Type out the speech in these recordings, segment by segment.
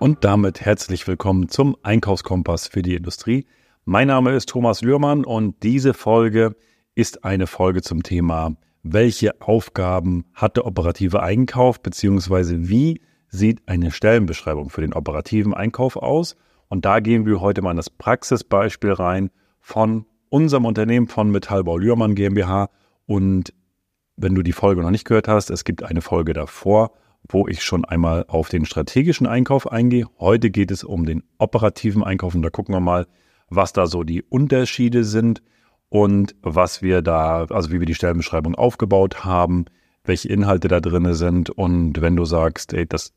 Und damit herzlich willkommen zum Einkaufskompass für die Industrie. Mein Name ist Thomas Lührmann und diese Folge ist eine Folge zum Thema, welche Aufgaben hat der operative Einkauf, beziehungsweise wie sieht eine Stellenbeschreibung für den operativen Einkauf aus? Und da gehen wir heute mal in das Praxisbeispiel rein von unserem Unternehmen von Metallbau Lührmann GmbH. Und wenn du die Folge noch nicht gehört hast, es gibt eine Folge davor, wo ich schon einmal auf den strategischen Einkauf eingehe. Heute geht es um den operativen Einkauf und da gucken wir mal, was da so die Unterschiede sind und was wir da, also wie wir die Stellenbeschreibung aufgebaut haben, welche Inhalte da drin sind. Und wenn du sagst, ey, das,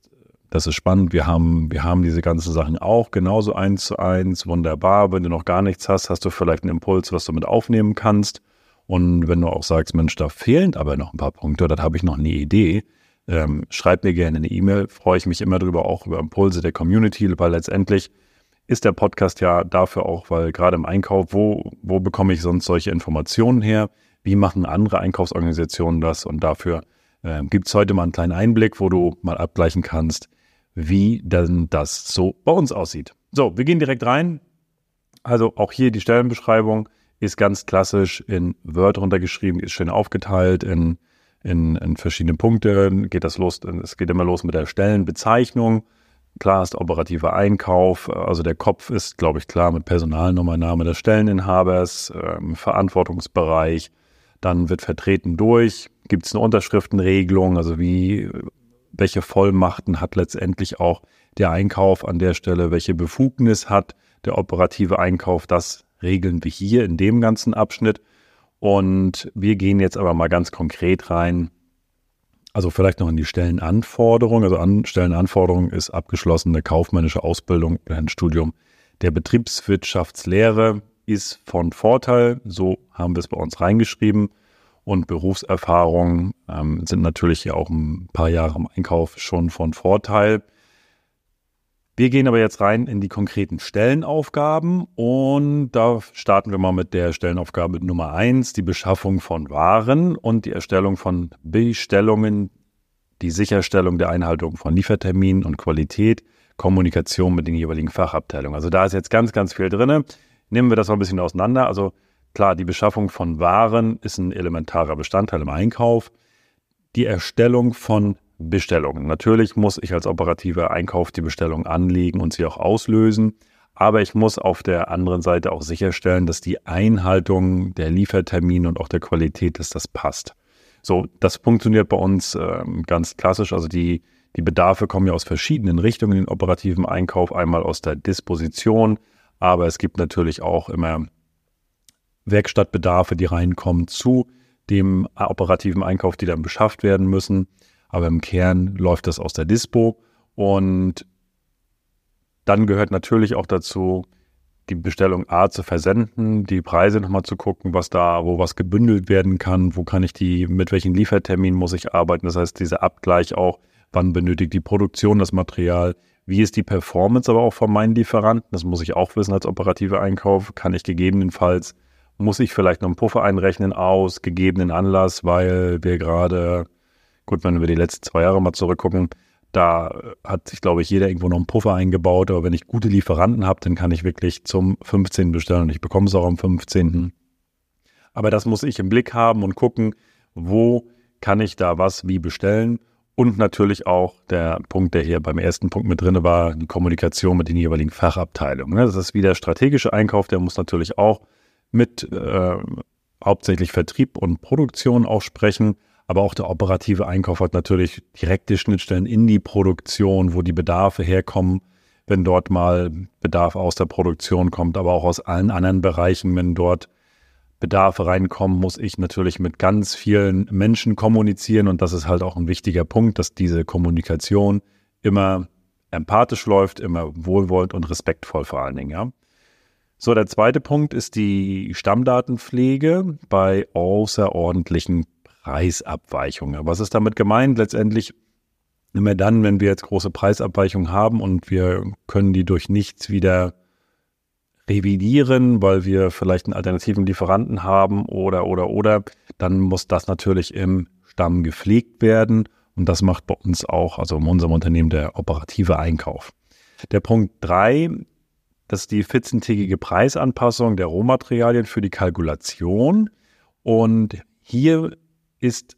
das ist spannend, wir haben, wir haben diese ganzen Sachen auch genauso eins zu eins, wunderbar. Wenn du noch gar nichts hast, hast du vielleicht einen Impuls, was du mit aufnehmen kannst. Und wenn du auch sagst, Mensch, da fehlen aber noch ein paar Punkte, da habe ich noch eine Idee, ähm, schreib mir gerne eine E-Mail, freue ich mich immer drüber, auch über Impulse der Community, weil letztendlich ist der Podcast ja dafür auch, weil gerade im Einkauf, wo, wo bekomme ich sonst solche Informationen her? Wie machen andere Einkaufsorganisationen das? Und dafür äh, gibt es heute mal einen kleinen Einblick, wo du mal abgleichen kannst, wie denn das so bei uns aussieht. So, wir gehen direkt rein. Also auch hier die Stellenbeschreibung ist ganz klassisch in Word runtergeschrieben, ist schön aufgeteilt in, in, in verschiedene Punkte. Geht das los, es geht immer los mit der Stellenbezeichnung. Klar ist operativer Einkauf, also der Kopf ist, glaube ich, klar mit Personalnummer, Name des Stelleninhabers, ähm, Verantwortungsbereich. Dann wird vertreten durch, gibt es eine Unterschriftenregelung, also wie, welche Vollmachten hat letztendlich auch der Einkauf an der Stelle, welche Befugnis hat der operative Einkauf, das regeln wir hier in dem ganzen Abschnitt. Und wir gehen jetzt aber mal ganz konkret rein. Also vielleicht noch in die Stellenanforderung. Also an Stellenanforderung ist abgeschlossene kaufmännische Ausbildung oder ein Studium der Betriebswirtschaftslehre ist von Vorteil. So haben wir es bei uns reingeschrieben. Und Berufserfahrung ähm, sind natürlich ja auch ein paar Jahre im Einkauf schon von Vorteil. Wir gehen aber jetzt rein in die konkreten Stellenaufgaben und da starten wir mal mit der Stellenaufgabe Nummer eins: die Beschaffung von Waren und die Erstellung von Bestellungen, die Sicherstellung der Einhaltung von Lieferterminen und Qualität, Kommunikation mit den jeweiligen Fachabteilungen. Also da ist jetzt ganz, ganz viel drin. Nehmen wir das mal ein bisschen auseinander. Also klar, die Beschaffung von Waren ist ein elementarer Bestandteil im Einkauf. Die Erstellung von Bestellungen. Natürlich muss ich als operativer Einkauf die Bestellung anlegen und sie auch auslösen. Aber ich muss auf der anderen Seite auch sicherstellen, dass die Einhaltung der Liefertermine und auch der Qualität, dass das passt. So, das funktioniert bei uns äh, ganz klassisch. Also die, die Bedarfe kommen ja aus verschiedenen Richtungen in den operativen Einkauf. Einmal aus der Disposition, aber es gibt natürlich auch immer Werkstattbedarfe, die reinkommen zu dem operativen Einkauf, die dann beschafft werden müssen aber im Kern läuft das aus der Dispo. Und dann gehört natürlich auch dazu, die Bestellung A zu versenden, die Preise nochmal zu gucken, was da, wo was gebündelt werden kann, wo kann ich die, mit welchen Lieferterminen muss ich arbeiten. Das heißt, dieser Abgleich auch, wann benötigt die Produktion das Material, wie ist die Performance aber auch von meinen Lieferanten, das muss ich auch wissen als operativer Einkauf, kann ich gegebenenfalls, muss ich vielleicht noch einen Puffer einrechnen aus gegebenen Anlass, weil wir gerade Gut, wenn wir die letzten zwei Jahre mal zurückgucken, da hat sich, glaube ich, jeder irgendwo noch einen Puffer eingebaut. Aber wenn ich gute Lieferanten habe, dann kann ich wirklich zum 15. bestellen und ich bekomme es auch am 15. Aber das muss ich im Blick haben und gucken, wo kann ich da was wie bestellen. Und natürlich auch der Punkt, der hier beim ersten Punkt mit drin war, die Kommunikation mit den jeweiligen Fachabteilungen. Das ist wie der strategische Einkauf, der muss natürlich auch mit äh, hauptsächlich Vertrieb und Produktion auch sprechen. Aber auch der operative Einkauf hat natürlich direkte Schnittstellen in die Produktion, wo die Bedarfe herkommen, wenn dort mal Bedarf aus der Produktion kommt, aber auch aus allen anderen Bereichen, wenn dort Bedarfe reinkommen, muss ich natürlich mit ganz vielen Menschen kommunizieren und das ist halt auch ein wichtiger Punkt, dass diese Kommunikation immer empathisch läuft, immer wohlwollend und respektvoll vor allen Dingen, ja. So, der zweite Punkt ist die Stammdatenpflege bei außerordentlichen Preisabweichungen. Was ist damit gemeint? Letztendlich immer dann, wenn wir jetzt große Preisabweichungen haben und wir können die durch nichts wieder revidieren, weil wir vielleicht einen alternativen Lieferanten haben oder, oder, oder, dann muss das natürlich im Stamm gepflegt werden. Und das macht bei uns auch, also in unserem Unternehmen, der operative Einkauf. Der Punkt drei, das ist die 14-tägige Preisanpassung der Rohmaterialien für die Kalkulation. Und hier ist,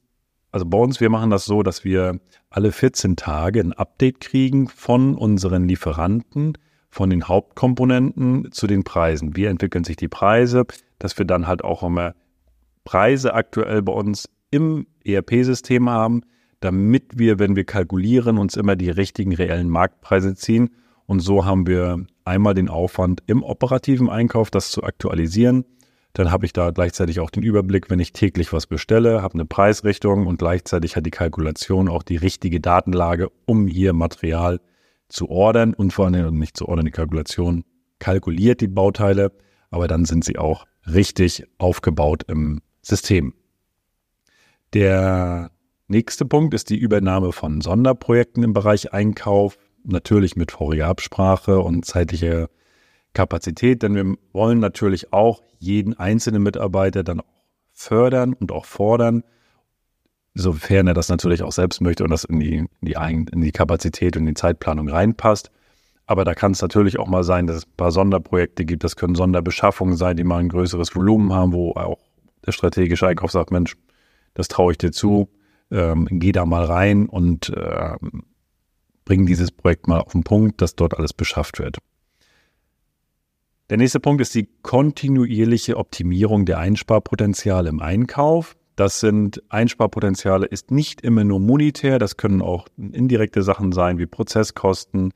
also bei uns, wir machen das so, dass wir alle 14 Tage ein Update kriegen von unseren Lieferanten, von den Hauptkomponenten zu den Preisen. Wie entwickeln sich die Preise, dass wir dann halt auch immer Preise aktuell bei uns im ERP-System haben, damit wir, wenn wir kalkulieren, uns immer die richtigen reellen Marktpreise ziehen. Und so haben wir einmal den Aufwand im operativen Einkauf, das zu aktualisieren. Dann habe ich da gleichzeitig auch den Überblick, wenn ich täglich was bestelle, habe eine Preisrichtung und gleichzeitig hat die Kalkulation auch die richtige Datenlage, um hier Material zu ordern und vor allem nicht zu ordern, die Kalkulation kalkuliert die Bauteile, aber dann sind sie auch richtig aufgebaut im System. Der nächste Punkt ist die Übernahme von Sonderprojekten im Bereich Einkauf, natürlich mit voriger Absprache und zeitlicher Kapazität, denn wir wollen natürlich auch jeden einzelnen Mitarbeiter dann auch fördern und auch fordern, sofern er das natürlich auch selbst möchte und das in die, in die, in die Kapazität und die Zeitplanung reinpasst. Aber da kann es natürlich auch mal sein, dass es ein paar Sonderprojekte gibt. Das können Sonderbeschaffungen sein, die mal ein größeres Volumen haben, wo auch der strategische Einkauf sagt, Mensch, das traue ich dir zu, ähm, geh da mal rein und ähm, bring dieses Projekt mal auf den Punkt, dass dort alles beschafft wird. Der nächste Punkt ist die kontinuierliche Optimierung der Einsparpotenziale im Einkauf. Das sind Einsparpotenziale, ist nicht immer nur monetär, das können auch indirekte Sachen sein wie Prozesskosten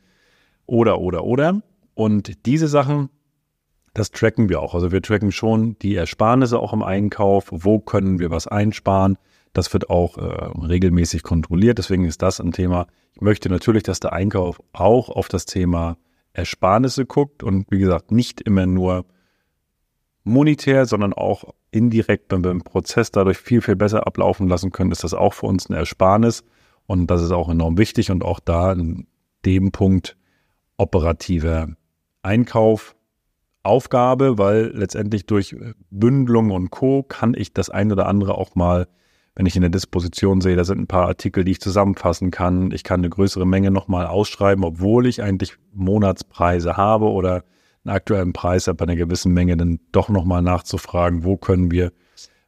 oder, oder, oder. Und diese Sachen das tracken wir auch. Also wir tracken schon die Ersparnisse auch im Einkauf. Wo können wir was einsparen? Das wird auch äh, regelmäßig kontrolliert. Deswegen ist das ein Thema. Ich möchte natürlich, dass der Einkauf auch auf das Thema Ersparnisse guckt und wie gesagt nicht immer nur monetär, sondern auch indirekt, wenn wir im Prozess dadurch viel, viel besser ablaufen lassen können, ist das auch für uns eine Ersparnis. Und das ist auch enorm wichtig und auch da in dem Punkt operativer Einkauf Aufgabe, weil letztendlich durch Bündelung und Co. kann ich das ein oder andere auch mal, wenn ich in der Disposition sehe, da sind ein paar Artikel, die ich zusammenfassen kann. Ich kann eine größere Menge nochmal ausschreiben, obwohl ich eigentlich Monatspreise habe oder einen aktuellen Preis habe, bei einer gewissen Menge dann doch nochmal nachzufragen, wo können wir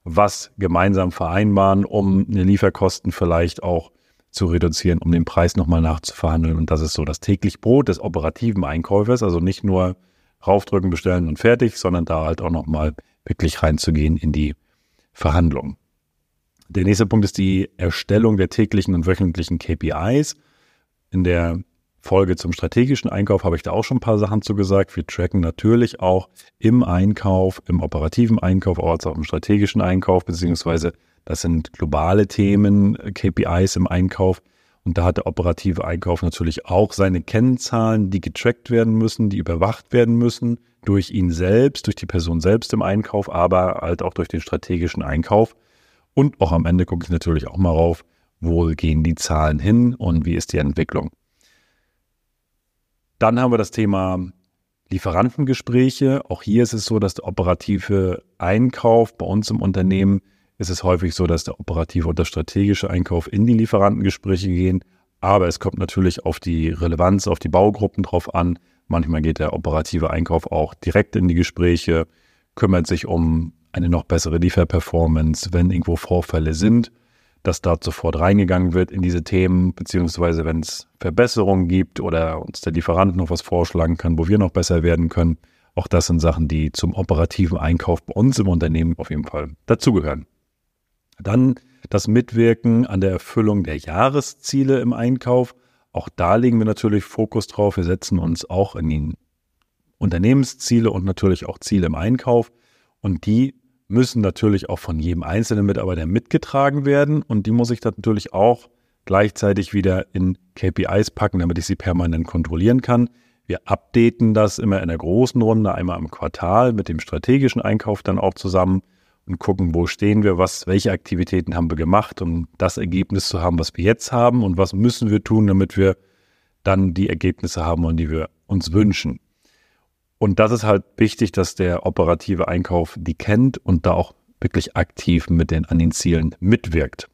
was gemeinsam vereinbaren, um eine Lieferkosten vielleicht auch zu reduzieren, um den Preis nochmal nachzuverhandeln. Und das ist so das täglich Brot des operativen Einkäufers, also nicht nur raufdrücken, bestellen und fertig, sondern da halt auch nochmal wirklich reinzugehen in die Verhandlung. Der nächste Punkt ist die Erstellung der täglichen und wöchentlichen KPIs. In der Folge zum strategischen Einkauf habe ich da auch schon ein paar Sachen zu gesagt. Wir tracken natürlich auch im Einkauf, im operativen Einkauf, als auch im strategischen Einkauf, beziehungsweise das sind globale Themen, KPIs im Einkauf. Und da hat der operative Einkauf natürlich auch seine Kennzahlen, die getrackt werden müssen, die überwacht werden müssen durch ihn selbst, durch die Person selbst im Einkauf, aber halt auch durch den strategischen Einkauf. Und auch am Ende gucke ich natürlich auch mal rauf, wo gehen die Zahlen hin und wie ist die Entwicklung. Dann haben wir das Thema Lieferantengespräche. Auch hier ist es so, dass der operative Einkauf bei uns im Unternehmen ist es häufig so, dass der operative und der strategische Einkauf in die Lieferantengespräche gehen. Aber es kommt natürlich auf die Relevanz, auf die Baugruppen drauf an. Manchmal geht der operative Einkauf auch direkt in die Gespräche, kümmert sich um eine noch bessere Lieferperformance, wenn irgendwo Vorfälle sind, dass da sofort reingegangen wird in diese Themen, beziehungsweise wenn es Verbesserungen gibt oder uns der Lieferant noch was vorschlagen kann, wo wir noch besser werden können. Auch das sind Sachen, die zum operativen Einkauf bei uns im Unternehmen auf jeden Fall dazugehören. Dann das Mitwirken an der Erfüllung der Jahresziele im Einkauf. Auch da legen wir natürlich Fokus drauf. Wir setzen uns auch in die Unternehmensziele und natürlich auch Ziele im Einkauf. Und die müssen natürlich auch von jedem einzelnen Mitarbeiter mitgetragen werden. Und die muss ich dann natürlich auch gleichzeitig wieder in KPIs packen, damit ich sie permanent kontrollieren kann. Wir updaten das immer in der großen Runde, einmal im Quartal mit dem strategischen Einkauf dann auch zusammen und gucken, wo stehen wir, was, welche Aktivitäten haben wir gemacht, um das Ergebnis zu haben, was wir jetzt haben und was müssen wir tun, damit wir dann die Ergebnisse haben, die wir uns wünschen. Und das ist halt wichtig, dass der operative Einkauf die kennt und da auch wirklich aktiv mit den, an den Zielen mitwirkt.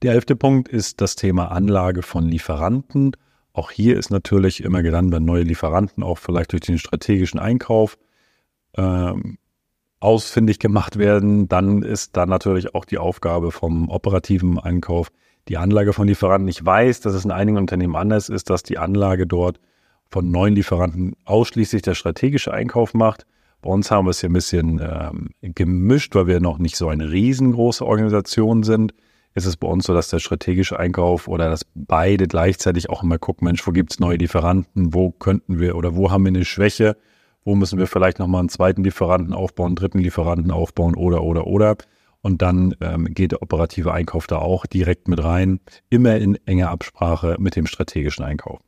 Der elfte Punkt ist das Thema Anlage von Lieferanten. Auch hier ist natürlich immer dann, wenn neue Lieferanten auch vielleicht durch den strategischen Einkauf ähm, ausfindig gemacht werden, dann ist da natürlich auch die Aufgabe vom operativen Einkauf die Anlage von Lieferanten. Ich weiß, dass es in einigen Unternehmen anders ist, dass die Anlage dort von neuen Lieferanten ausschließlich der strategische Einkauf macht. Bei uns haben wir es hier ein bisschen ähm, gemischt, weil wir noch nicht so eine riesengroße Organisation sind. Ist es bei uns so, dass der strategische Einkauf oder dass beide gleichzeitig auch immer gucken, Mensch, wo gibt es neue Lieferanten, wo könnten wir oder wo haben wir eine Schwäche wo müssen wir vielleicht nochmal einen zweiten Lieferanten aufbauen, einen dritten Lieferanten aufbauen oder, oder, oder. Und dann ähm, geht der operative Einkauf da auch direkt mit rein, immer in enger Absprache mit dem strategischen Einkauf.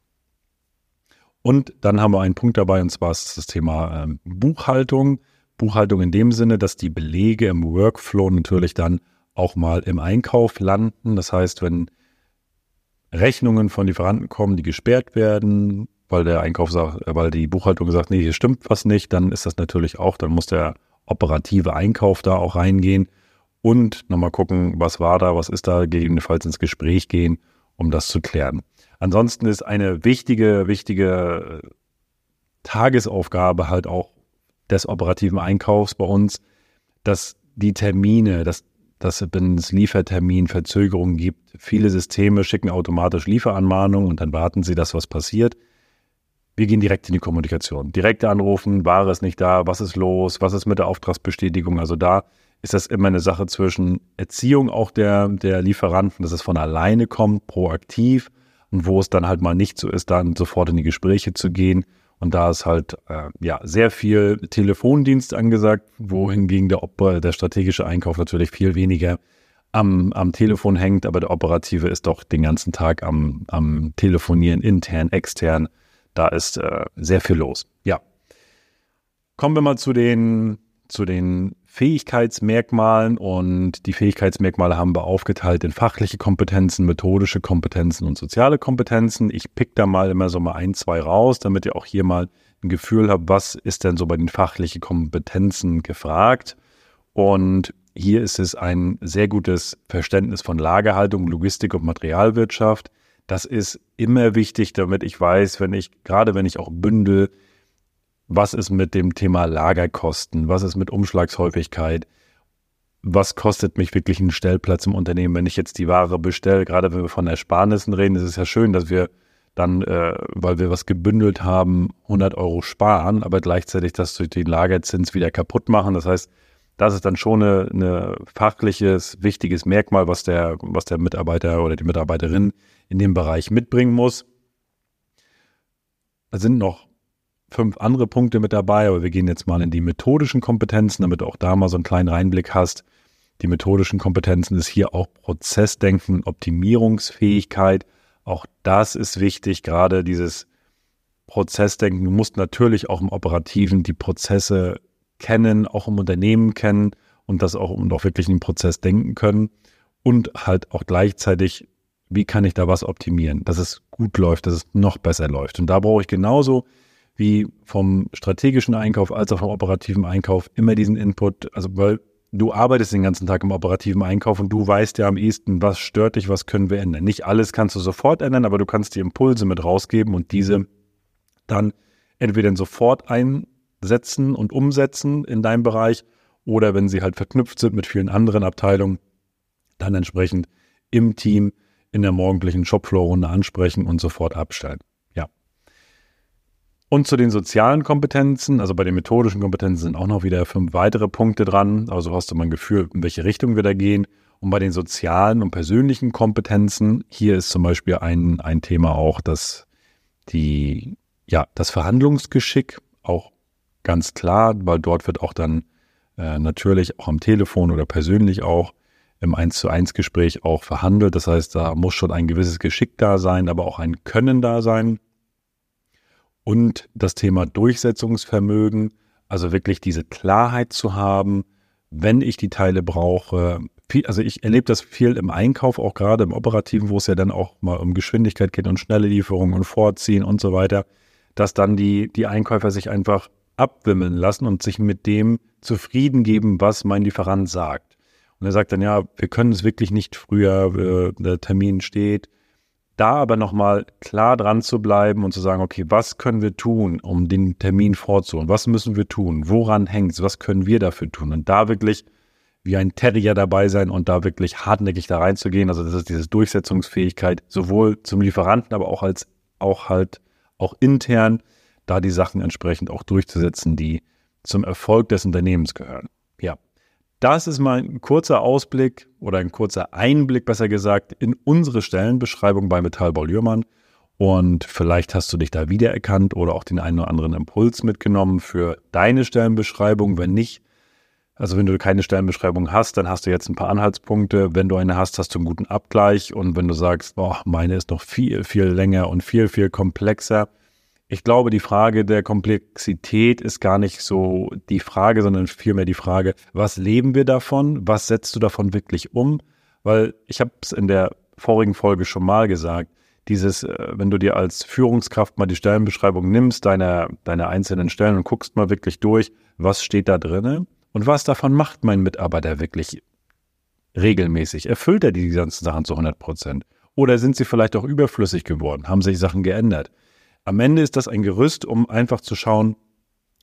Und dann haben wir einen Punkt dabei, und zwar ist das Thema ähm, Buchhaltung. Buchhaltung in dem Sinne, dass die Belege im Workflow natürlich dann auch mal im Einkauf landen. Das heißt, wenn Rechnungen von Lieferanten kommen, die gesperrt werden, weil der Einkauf sagt, äh, weil die Buchhaltung sagt, nee, hier stimmt was nicht, dann ist das natürlich auch, dann muss der operative Einkauf da auch reingehen und nochmal gucken, was war da, was ist da, gegebenenfalls ins Gespräch gehen, um das zu klären. Ansonsten ist eine wichtige, wichtige Tagesaufgabe halt auch des operativen Einkaufs bei uns, dass die Termine, dass, dass wenn es Lieferterminverzögerungen gibt, viele Systeme schicken automatisch Lieferanmahnungen und dann warten sie, dass was passiert wir gehen direkt in die Kommunikation. Direkt anrufen, Ware ist nicht da, was ist los, was ist mit der Auftragsbestätigung. Also da ist das immer eine Sache zwischen Erziehung auch der, der Lieferanten, dass es von alleine kommt, proaktiv und wo es dann halt mal nicht so ist, dann sofort in die Gespräche zu gehen. Und da ist halt äh, ja sehr viel Telefondienst angesagt, wohingegen der, der strategische Einkauf natürlich viel weniger am, am Telefon hängt, aber der operative ist doch den ganzen Tag am, am Telefonieren, intern, extern da ist äh, sehr viel los. Ja. Kommen wir mal zu den, zu den Fähigkeitsmerkmalen und die Fähigkeitsmerkmale haben wir aufgeteilt in fachliche Kompetenzen, methodische Kompetenzen und soziale Kompetenzen. Ich pick da mal immer so mal ein, zwei raus, damit ihr auch hier mal ein Gefühl habt, was ist denn so bei den fachlichen Kompetenzen gefragt. Und hier ist es ein sehr gutes Verständnis von Lagerhaltung, Logistik und Materialwirtschaft. Das ist immer wichtig, damit ich weiß, wenn ich, gerade wenn ich auch bündel, was ist mit dem Thema Lagerkosten, was ist mit Umschlagshäufigkeit, was kostet mich wirklich ein Stellplatz im Unternehmen, wenn ich jetzt die Ware bestelle, gerade wenn wir von Ersparnissen reden, ist es ja schön, dass wir dann, äh, weil wir was gebündelt haben, 100 Euro sparen, aber gleichzeitig das durch den Lagerzins wieder kaputt machen. Das heißt, das ist dann schon ein eine fachliches, wichtiges Merkmal, was der, was der Mitarbeiter oder die Mitarbeiterin in dem Bereich mitbringen muss. Da sind noch fünf andere Punkte mit dabei, aber wir gehen jetzt mal in die methodischen Kompetenzen, damit du auch da mal so einen kleinen Reinblick hast. Die methodischen Kompetenzen ist hier auch Prozessdenken, Optimierungsfähigkeit. Auch das ist wichtig, gerade dieses Prozessdenken. Du musst natürlich auch im Operativen die Prozesse kennen, auch im Unternehmen kennen und das auch und auch wirklich in den Prozess denken können und halt auch gleichzeitig, wie kann ich da was optimieren, dass es gut läuft, dass es noch besser läuft. Und da brauche ich genauso wie vom strategischen Einkauf als auch vom operativen Einkauf immer diesen Input, also weil du arbeitest den ganzen Tag im operativen Einkauf und du weißt ja am ehesten, was stört dich, was können wir ändern. Nicht alles kannst du sofort ändern, aber du kannst die Impulse mit rausgeben und diese dann entweder sofort ein, setzen und umsetzen in deinem Bereich oder wenn sie halt verknüpft sind mit vielen anderen Abteilungen, dann entsprechend im Team in der morgendlichen Shopfloor-Runde ansprechen und sofort abstellen. Und zu den sozialen Kompetenzen, also bei den methodischen Kompetenzen sind auch noch wieder fünf weitere Punkte dran. Also hast du mal ein Gefühl, in welche Richtung wir da gehen. Und bei den sozialen und persönlichen Kompetenzen, hier ist zum Beispiel ein, ein Thema auch, dass die, ja, das Verhandlungsgeschick auch ganz klar, weil dort wird auch dann äh, natürlich auch am Telefon oder persönlich auch im 1 zu 1 Gespräch auch verhandelt. Das heißt, da muss schon ein gewisses Geschick da sein, aber auch ein Können da sein. Und das Thema Durchsetzungsvermögen, also wirklich diese Klarheit zu haben, wenn ich die Teile brauche. Also ich erlebe das viel im Einkauf, auch gerade im Operativen, wo es ja dann auch mal um Geschwindigkeit geht und schnelle Lieferungen und Vorziehen und so weiter, dass dann die, die Einkäufer sich einfach abwimmeln lassen und sich mit dem zufrieden geben, was mein Lieferant sagt. Und er sagt dann, ja, wir können es wirklich nicht früher, äh, der Termin steht, Da aber nochmal klar dran zu bleiben und zu sagen, okay, was können wir tun, um den Termin vorzuholen? Was müssen wir tun? Woran hängt es? Was können wir dafür tun? Und da wirklich wie ein Terrier dabei sein und da wirklich hartnäckig da reinzugehen. Also das ist diese Durchsetzungsfähigkeit, sowohl zum Lieferanten, aber auch als auch halt auch intern, da die Sachen entsprechend auch durchzusetzen, die zum Erfolg des Unternehmens gehören. Das ist mal ein kurzer Ausblick oder ein kurzer Einblick, besser gesagt, in unsere Stellenbeschreibung bei Metallbau Lührmann. Und vielleicht hast du dich da wiedererkannt oder auch den einen oder anderen Impuls mitgenommen für deine Stellenbeschreibung. Wenn nicht, also wenn du keine Stellenbeschreibung hast, dann hast du jetzt ein paar Anhaltspunkte. Wenn du eine hast, hast du einen guten Abgleich. Und wenn du sagst, boah, meine ist noch viel, viel länger und viel, viel komplexer. Ich glaube, die Frage der Komplexität ist gar nicht so die Frage, sondern vielmehr die Frage, was leben wir davon? Was setzt du davon wirklich um? Weil ich habe es in der vorigen Folge schon mal gesagt, dieses, äh, wenn du dir als Führungskraft mal die Stellenbeschreibung nimmst, deine, deine einzelnen Stellen und guckst mal wirklich durch, was steht da drinne? Und was davon macht mein Mitarbeiter wirklich regelmäßig? Erfüllt er die ganzen Sachen zu 100 Prozent? Oder sind sie vielleicht auch überflüssig geworden? Haben sich Sachen geändert? Am Ende ist das ein Gerüst, um einfach zu schauen,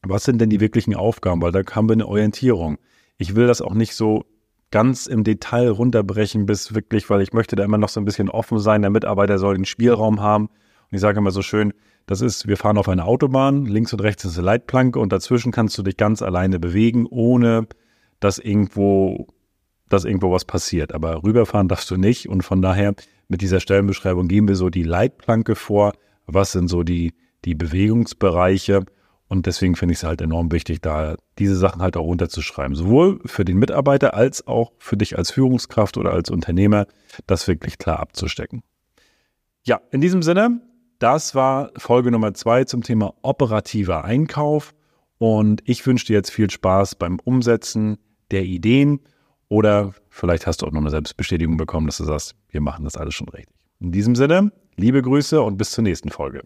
was sind denn die wirklichen Aufgaben? Weil da haben wir eine Orientierung. Ich will das auch nicht so ganz im Detail runterbrechen bis wirklich, weil ich möchte da immer noch so ein bisschen offen sein. Der Mitarbeiter soll den Spielraum haben. Und ich sage immer so schön, das ist, wir fahren auf einer Autobahn, links und rechts ist eine Leitplanke und dazwischen kannst du dich ganz alleine bewegen, ohne dass irgendwo, dass irgendwo was passiert. Aber rüberfahren darfst du nicht und von daher mit dieser Stellenbeschreibung geben wir so die Leitplanke vor, was sind so die, die Bewegungsbereiche und deswegen finde ich es halt enorm wichtig, da diese Sachen halt auch runterzuschreiben. Sowohl für den Mitarbeiter als auch für dich als Führungskraft oder als Unternehmer, das wirklich klar abzustecken. Ja, in diesem Sinne, das war Folge Nummer zwei zum Thema operativer Einkauf. Und ich wünsche dir jetzt viel Spaß beim Umsetzen der Ideen. Oder vielleicht hast du auch noch eine Selbstbestätigung bekommen, dass du sagst, wir machen das alles schon richtig. In diesem Sinne, liebe Grüße und bis zur nächsten Folge.